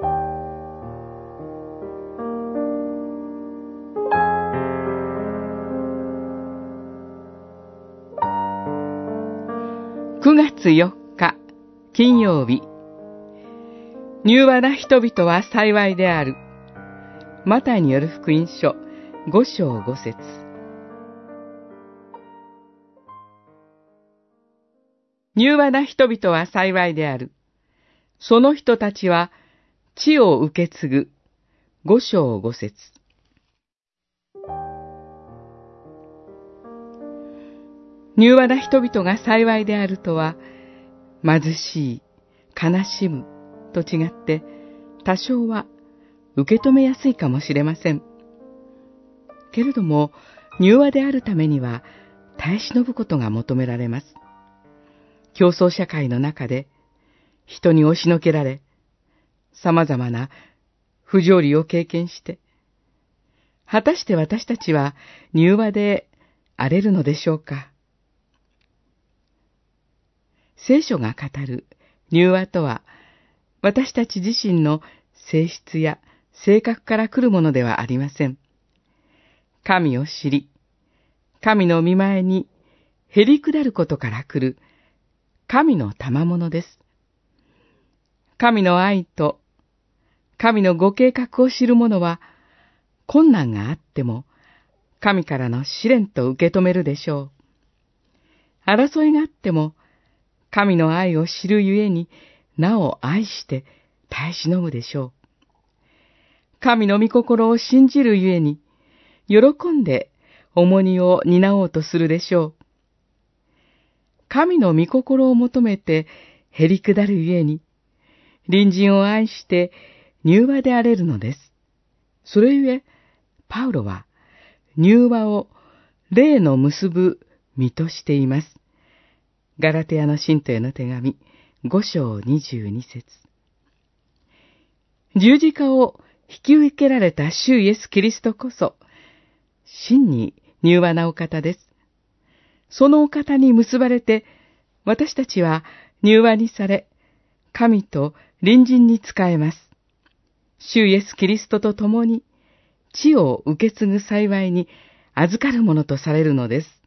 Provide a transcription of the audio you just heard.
9月4日金曜日柔和な人々は幸いである。マタイによる福音書5章5節柔和な人々は幸いである。その人たちは地を受け継ぐ。5章5節柔和な人々が幸いであるとは、貧しい、悲しむと違って、多少は受け止めやすいかもしれません。けれども、柔和であるためには、耐え忍ぶことが求められます。競争社会の中で、人に押しのけられ、様々な不条理を経験して、果たして私たちは柔和で荒れるのでしょうか？聖書が語る柔和とは、私たち自身の性質や性格から来るものではありません。神を知り、神の見前にへり下ることから来る神の賜物です。神の愛と神のご計画を知る者は困難があっても神からの試練と受け止めるでしょう。争いがあっても神の愛を知るゆえに、なお愛して耐え忍ぶでしょう。神の御心を信じるゆえに、喜んで重荷を担おうとするでしょう。神の御心を求めて減り下るゆえに、隣人を愛して柔和であれるのです。それゆえ、パウロは柔和を霊の結ぶ身としています。ガラテヤの信徒への手紙、五章二十二節十字架を引き受けられた主イエス・キリストこそ、真に柔和なお方です。そのお方に結ばれて、私たちは柔和にされ、神と隣人に仕えます。主イエス・キリストと共に、地を受け継ぐ幸いに預かるものとされるのです。